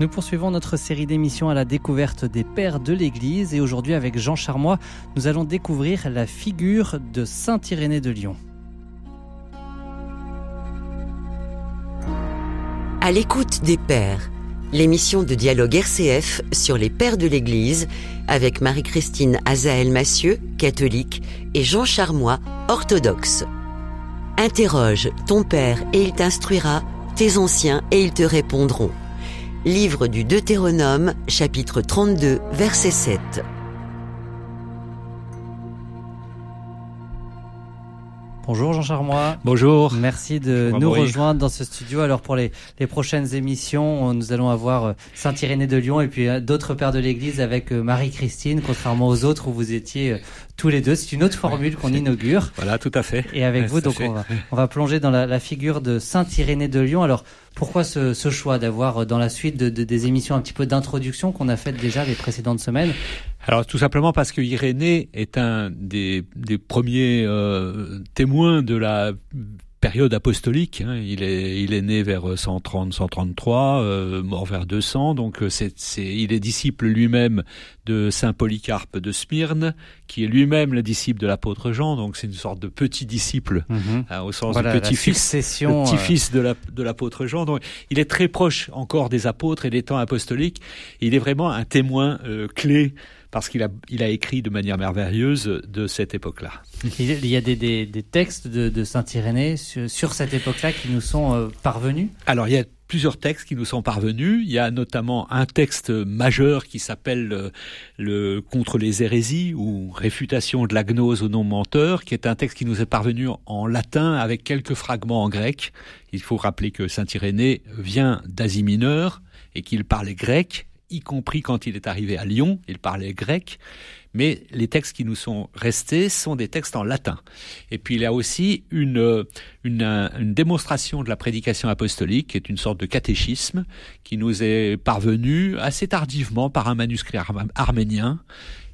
Nous poursuivons notre série d'émissions à la découverte des pères de l'Église et aujourd'hui avec Jean Charmois, nous allons découvrir la figure de Saint Irénée de Lyon. À l'écoute des pères, l'émission de dialogue RCF sur les pères de l'Église avec Marie-Christine Azaël Massieu, catholique, et Jean Charmois, orthodoxe. Interroge ton père et il t'instruira, tes anciens et ils te répondront. Livre du Deutéronome, chapitre 32, verset 7. Bonjour Jean Charmois. Bonjour. Merci de nous rejoindre dans ce studio. Alors pour les, les prochaines émissions, nous allons avoir euh, Saint Irénée de Lyon et puis euh, d'autres pères de l'Église avec euh, Marie-Christine, contrairement aux autres où vous étiez tous les deux. C'est une autre formule qu'on inaugure. Voilà, tout à fait. Et avec vous, donc on va, on va, plonger dans la, la figure de Saint Irénée de Lyon. Alors pourquoi ce, ce choix d'avoir dans la suite de, de, des émissions un petit peu d'introduction qu'on a faites déjà les précédentes semaines? Alors tout simplement parce que Irénée est un des, des premiers euh, témoins de la période apostolique. Hein. Il, est, il est né vers 130, 133, euh, mort vers 200. Donc euh, c'est, c'est, il est disciple lui-même de saint Polycarpe de Smyrne, qui est lui-même le disciple de l'apôtre Jean. Donc c'est une sorte de petit disciple mhm. hein, au sens de petit-fils, petit-fils de, la, de l'apôtre Jean. Donc il est très proche encore des apôtres et des temps apostoliques. Il est vraiment un témoin clé parce qu'il a, il a écrit de manière merveilleuse de cette époque-là. Il y a des, des, des textes de, de Saint-Irénée sur, sur, cette époque-là qui nous sont euh, parvenus? Alors, il y a plusieurs textes qui nous sont parvenus. Il y a notamment un texte majeur qui s'appelle le, euh, le, Contre les hérésies ou Réfutation de la gnose au nom menteur, qui est un texte qui nous est parvenu en latin avec quelques fragments en grec. Il faut rappeler que Saint-Irénée vient d'Asie mineure et qu'il parlait grec y compris quand il est arrivé à Lyon, il parlait grec, mais les textes qui nous sont restés sont des textes en latin. Et puis il y a aussi une, une, démonstration de la prédication apostolique, qui est une sorte de catéchisme, qui nous est parvenu assez tardivement par un manuscrit arménien,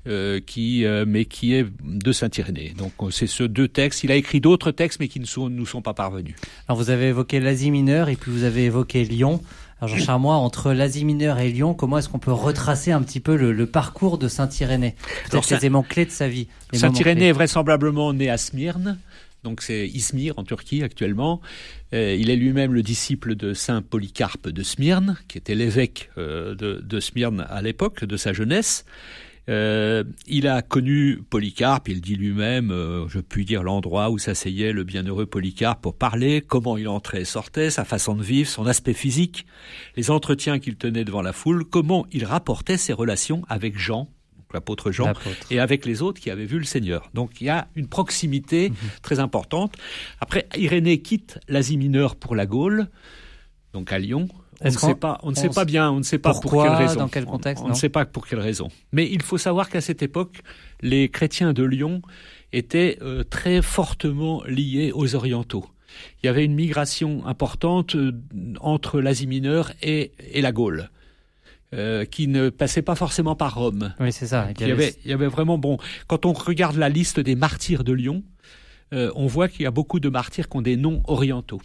euh, qui, euh, mais qui est de Saint-Irénée. Donc c'est ce deux textes. Il a écrit d'autres textes, mais qui ne nous sont pas parvenus. Alors vous avez évoqué l'Asie mineure et puis vous avez évoqué Lyon. Alors Jean Charmois, entre l'Asie mineure et Lyon, comment est-ce qu'on peut retracer un petit peu le, le parcours de Saint-Irénée? Peut-être les éléments clés de sa vie. Saint-Irénée est vraisemblablement né à Smyrne, donc c'est Izmir en Turquie actuellement. Euh, il est lui-même le disciple de Saint Polycarpe de Smyrne, qui était l'évêque euh, de, de Smyrne à l'époque de sa jeunesse. Euh, il a connu Polycarpe, il dit lui-même, euh, je puis dire l'endroit où s'asseyait le bienheureux Polycarpe pour parler, comment il entrait et sortait, sa façon de vivre, son aspect physique, les entretiens qu'il tenait devant la foule, comment il rapportait ses relations avec Jean, l'apôtre Jean, et avec les autres qui avaient vu le Seigneur. Donc il y a une proximité mhm. très importante. Après, Irénée quitte l'Asie mineure pour la Gaule, donc à Lyon, on ne sait pas, on ne sait pas bien, on ne sait pas pourquoi, pour quelle raison. Dans quel contexte On, on ne sait pas pour quelle raison. Mais il faut savoir qu'à cette époque, les chrétiens de Lyon étaient euh, très fortement liés aux orientaux. Il y avait une migration importante euh, entre l'Asie mineure et, et la Gaule. Euh, qui ne passait pas forcément par Rome. Oui, c'est ça. Il y, avait, il y avait vraiment bon. Quand on regarde la liste des martyrs de Lyon, euh, on voit qu'il y a beaucoup de martyrs qui ont des noms orientaux.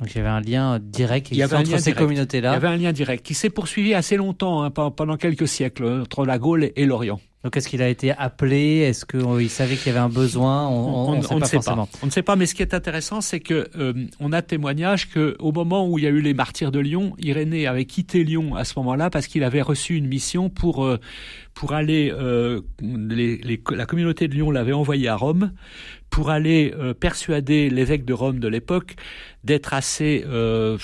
Donc il y avait un lien direct il y avait entre ces communautés-là. Il y avait un lien direct qui s'est poursuivi assez longtemps, hein, pendant quelques siècles, entre la Gaule et l'Orient. Donc est-ce qu'il a été appelé? Est-ce qu'il oh, savait qu'il y avait un besoin? On, on, on, on ne sait pas. On ne sait pas. Mais ce qui est intéressant, c'est que euh, on a témoignage que au moment où il y a eu les martyrs de Lyon, Irénée avait quitté Lyon à ce moment-là parce qu'il avait reçu une mission pour euh, pour aller. Euh, les, les, la communauté de Lyon l'avait envoyé à Rome pour aller euh, persuader l'évêque de Rome de l'époque d'être assez euh,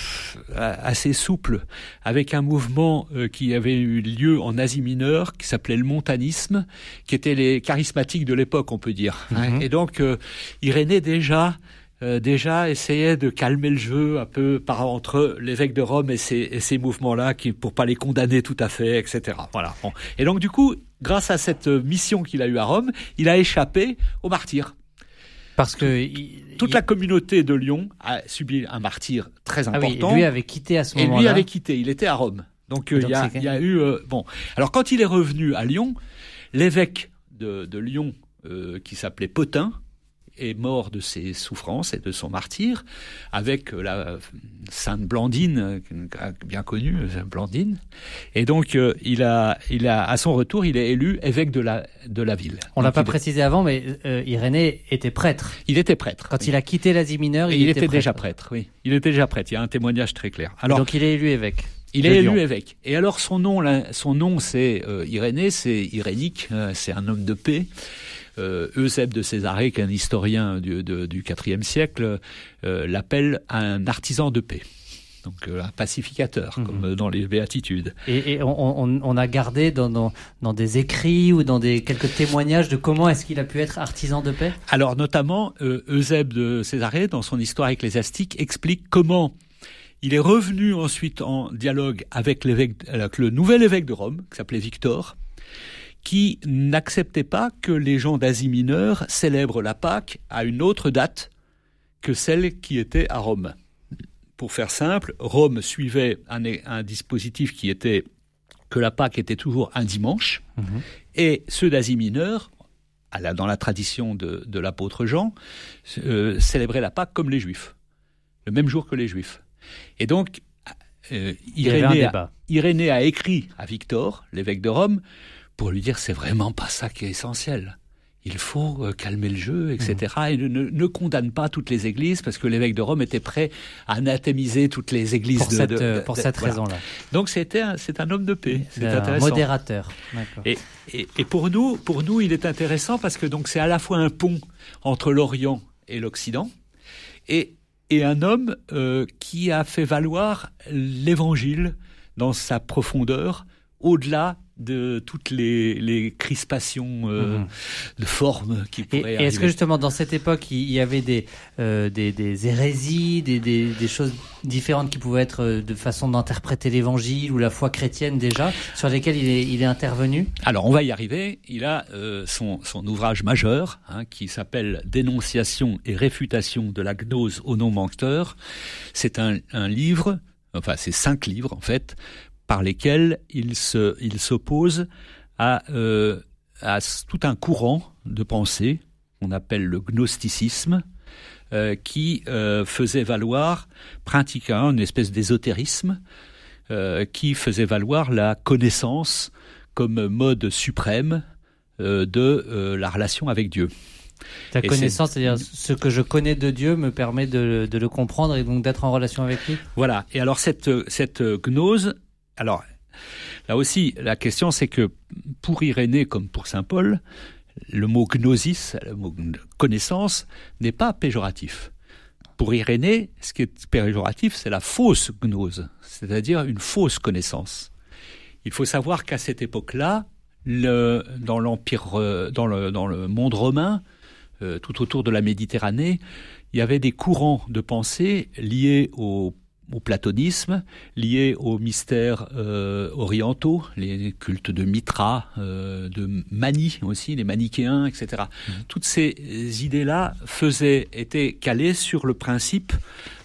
assez souple avec un mouvement euh, qui avait eu lieu en Asie mineure qui s'appelait le montanisme, qui étaient les charismatiques de l'époque, on peut dire. Et donc euh, Irénée déjà euh, déjà essayait de calmer le jeu un peu par entre l'évêque de Rome et ces, et ces mouvements-là, qui pour pas les condamner tout à fait, etc. Voilà. Bon. Et donc du coup, grâce à cette mission qu'il a eue à Rome, il a échappé aux martyrs. Parce que toute la communauté de Lyon a subi un martyr très important. Ah oui, lui avait quitté à ce moment-là. Et lui avait quitté. Il était à Rome. Donc, euh, il y, a, y a eu euh, bon. Alors quand il est revenu à Lyon, l'évêque de, de Lyon, euh, qui s'appelait Potin, est mort de ses souffrances et de son martyr, avec la sainte Blandine, bien connue, Blandine. Et donc, il a, il a, à son retour, il est élu évêque de la, de la ville. On l'a pas précisé avant, mais Irénée était prêtre. Il était prêtre. Quand il a quitté l'Asie mineure, il, était, déjà prêtre. Oui, il était déjà prêtre. Il y a un témoignage très clair. Alors, donc il est élu évêque. Il est élu évêque. Et alors son nom, son nom c'est euh, Irénée, c'est irénique, euh, c'est un homme de paix. Euh, Eusèbe de Césarée, qui est un historien du, du IVe siècle, euh, l'appelle un artisan de paix. Donc un pacificateur, mhm. comme dans les béatitudes. Et, et on, on, a gardé dans, dans, dans, des écrits ou dans des quelques témoignages de comment est-ce qu'il a pu être artisan de paix? Alors notamment, Eusèbe de Césarée, dans son histoire ecclésiastique, explique comment il est revenu ensuite en dialogue avec, le nouvel évêque de Rome, qui s'appelait Victor, qui n'acceptait pas que les gens d'Asie mineure célèbrent la Pâque à une autre date que celle qui était à Rome. Pour faire simple, Rome suivait un, dispositif qui était que la Pâque était toujours un dimanche, mhm. et ceux d'Asie mineure, dans la tradition de, l'apôtre Jean, euh, célébraient la Pâque comme les Juifs, le même jour que les Juifs. Et donc, euh, Irénée, a, écrit à Victor, l'évêque de Rome, pour lui dire c'est vraiment pas ça qui est essentiel. Il faut euh, calmer le jeu, etc. Mmh. Et ne, condamne pas toutes les églises, parce que l'évêque de Rome était prêt à anathémiser toutes les églises. Pour cette, pour cette raison-là. Donc c'était c'est un homme de paix. C'est un modérateur. Et, et, et, pour nous, pour nous, il est intéressant parce que donc c'est à la fois un pont entre l'Orient et l'Occident, et et un homme euh, qui a fait valoir l'Évangile dans sa profondeur, au-delà de toutes les, crispations euh, mhm. de forme qui pourraient et, est-ce que justement dans cette époque il y avait des euh, des, hérésies, des, choses différentes qui pouvaient être de façon d'interpréter l'Évangile ou la foi chrétienne déjà sur lesquelles il est, il est intervenu? Alors on va y arriver. Il a son, son ouvrage majeur hein, qui s'appelle Dénonciation et réfutation de la gnose au non-menteur. C'est un, un livre enfin c'est cinq livres en fait, par lesquels il se, il s'oppose à, euh, à tout un courant de pensée qu'on appelle le gnosticisme, euh, qui euh, faisait valoir pratiquement une espèce d'ésotérisme, qui faisait valoir la connaissance comme mode suprême de la relation avec Dieu. La connaissance, c'est-à-dire ce que je connais de Dieu me permet de, de le comprendre et donc d'être en relation avec lui? Voilà. Et alors cette, cette gnose alors, là aussi, la question, c'est que pour Irénée comme pour saint Paul, le mot gnosis, le mot connaissance, n'est pas péjoratif. Pour Irénée, ce qui est péjoratif, c'est la fausse gnose, c'est-à-dire une fausse connaissance. Il faut savoir qu'à cette époque-là, dans l'empire, euh, dans le, monde romain, euh, tout autour de la Méditerranée, il y avait des courants de pensée liés au au platonisme, lié aux mystères euh, orientaux, les cultes de Mitra, euh, de Mani aussi, les manichéens, etc. Mmh. Toutes ces idées-là faisaient, étaient calées sur le principe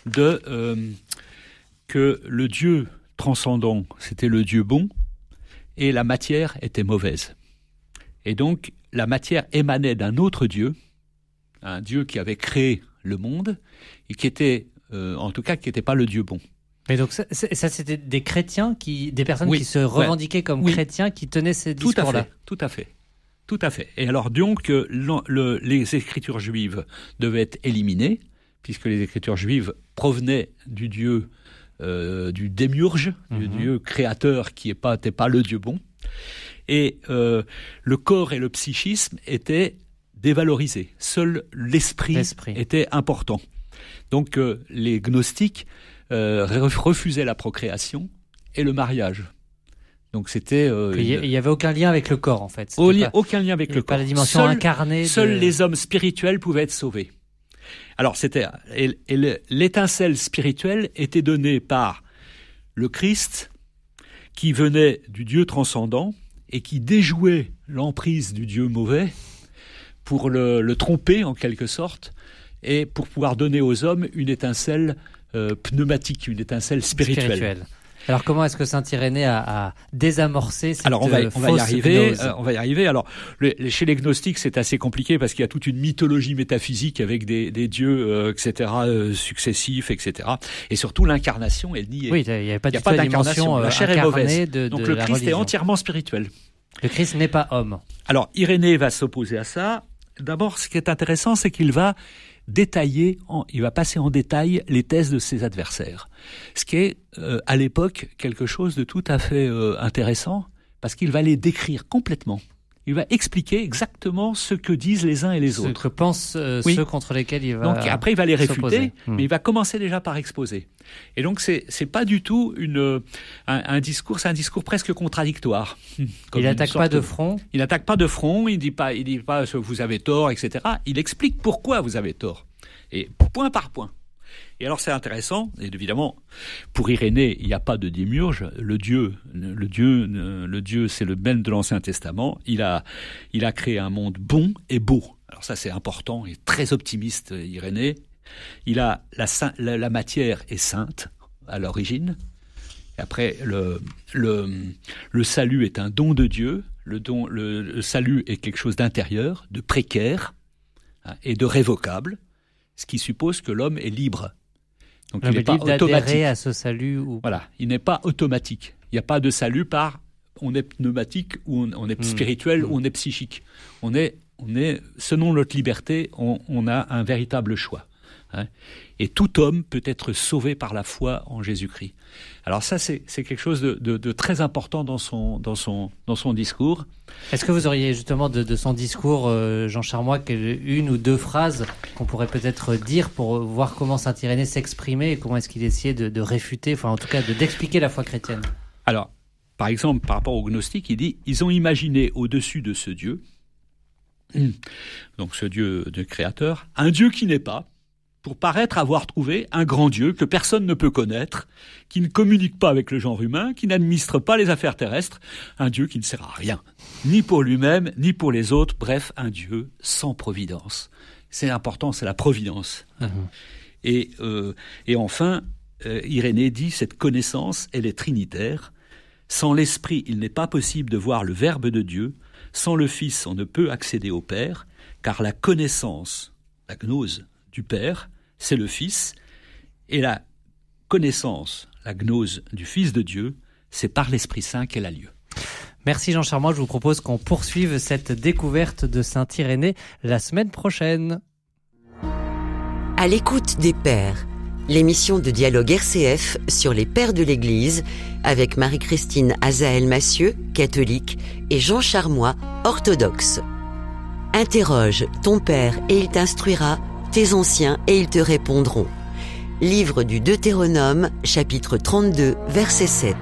de euh, que le Dieu transcendant, c'était le Dieu bon, et la matière était mauvaise. Et donc, la matière émanait d'un autre Dieu, un Dieu qui avait créé le monde, et qui était euh, en tout cas qui n'était pas le Dieu bon. Mais donc ça, c'était des chrétiens qui, des personnes qui se revendiquaient comme chrétiens, qui tenaient ces discours-là. Tout à fait, tout à fait. Et alors donc le, les écritures juives devaient être éliminées puisque les écritures juives provenaient du Dieu euh, du démiurge, du mhm. Dieu créateur qui n'était pas, pas le Dieu bon. Et euh, le corps et le psychisme étaient dévalorisés. Seul l'esprit était important. Donc euh, les gnostiques euh, refusaient la procréation et le mariage. Donc c'était. Euh, il n'y avait aucun lien avec le corps en fait. aucun lien avec le corps. Pas la dimension incarnée. Seuls les hommes spirituels pouvaient être sauvés. Alors c'était l'étincelle spirituelle était donnée par le Christ qui venait du Dieu transcendant et qui déjouait l'emprise du Dieu mauvais pour le tromper en quelque sorte et pour pouvoir donner aux hommes une étincelle euh, pneumatique, une étincelle spirituelle. Alors comment est-ce que Saint Irénée a, a désamorcé cette Alors on va, on va y arriver. Euh, on va y arriver. Alors chez les gnostiques, c'est assez compliqué parce qu'il y a toute une mythologie métaphysique avec des, des dieux, euh, etc., euh, successifs, etc. Et surtout l'incarnation, elle nie. Oui, il n'y a pas, y a pas d'incarnation. La chair est mauvaise. De, Donc le Christ est entièrement spirituel. Le Christ n'est pas homme. Alors Irénée va s'opposer à ça. D'abord, ce qui est intéressant, c'est qu'il va détailler, il va passer en détail les thèses de ses adversaires. Ce qui est, euh, à l'époque, quelque chose de tout à fait euh, intéressant, parce qu'il va les décrire complètement il va expliquer exactement ce que disent les uns et les autres. Ce que pensent euh, ceux contre lesquels il va. Donc après il va les réfuter, hmm. mais il va commencer déjà par exposer. Et donc c'est c'est pas du tout une un, discours, c'est un discours presque contradictoire. Hmm. Il n'attaque pas de front. Il n'attaque pas de front. Il dit pas il dit pas vous avez tort, etc. Il explique pourquoi vous avez tort et point par point. Et alors c'est intéressant, et évidemment, pour Irénée, il n'y a pas de démurge. Le Dieu, le Dieu, le Dieu, c'est le même de l'Ancien Testament. Il a, il a créé un monde bon et beau. Alors ça c'est important, est très optimiste, Irénée. Il a la, la, matière est sainte à l'origine. Après, le, le, le salut est un don de Dieu. Le, don, le salut est quelque chose d'intérieur, de précaire hein, et de révocable, ce qui suppose que l'homme est libre. Donc il n'est pas automatique. à ce salut ou... Voilà, il n'est pas automatique. Il n'y a pas de salut par on est pneumatique ou on, est hmm. spirituel ou hmm. on est psychique. On est, on est selon notre liberté, on, a un véritable choix. Hein. Et tout homme peut être sauvé par la foi en Jésus-Christ. Alors ça, c'est quelque chose de, très important dans son, dans son, dans son discours. Est-ce que vous auriez justement de, son discours, euh, Jean Charmois, une ou deux phrases qu'on pourrait peut-être dire pour voir comment Saint-Irénée s'exprimait et comment est-ce qu'il essayait de, réfuter, enfin en tout cas d'expliquer la foi chrétienne? Alors, par exemple, par rapport aux gnostiques, il dit, ils ont imaginé au-dessus de ce Dieu, donc ce Dieu de créateur, un Dieu qui n'est pas, pour paraître avoir trouvé un grand Dieu que personne ne peut connaître, qui ne communique pas avec le genre humain, qui n'administre pas les affaires terrestres, un Dieu qui ne sert à rien, ni pour lui-même, ni pour les autres, bref, un Dieu sans providence. C'est important, c'est la providence. Mhm. Et, euh, et enfin, euh, Irénée dit, cette connaissance, elle est trinitaire. Sans l'Esprit, il n'est pas possible de voir le Verbe de Dieu. Sans le Fils, on ne peut accéder au Père, car la connaissance, la gnose du Père, c'est le Fils, et la connaissance, la gnose du Fils de Dieu, c'est par l'Esprit Saint qu'elle a lieu. Merci Jean Charmant, je vous propose qu'on poursuive cette découverte de Saint Irénée la semaine prochaine. À l'écoute des Pères, l'émission de dialogue RCF sur les Pères de l'Église avec Marie-Christine Azaël Massieu, catholique, et Jean Charmois, orthodoxe. Interroge ton Père et il t'instruira tes anciens et ils te répondront. Livre du Deutéronome, chapitre 32, verset 7.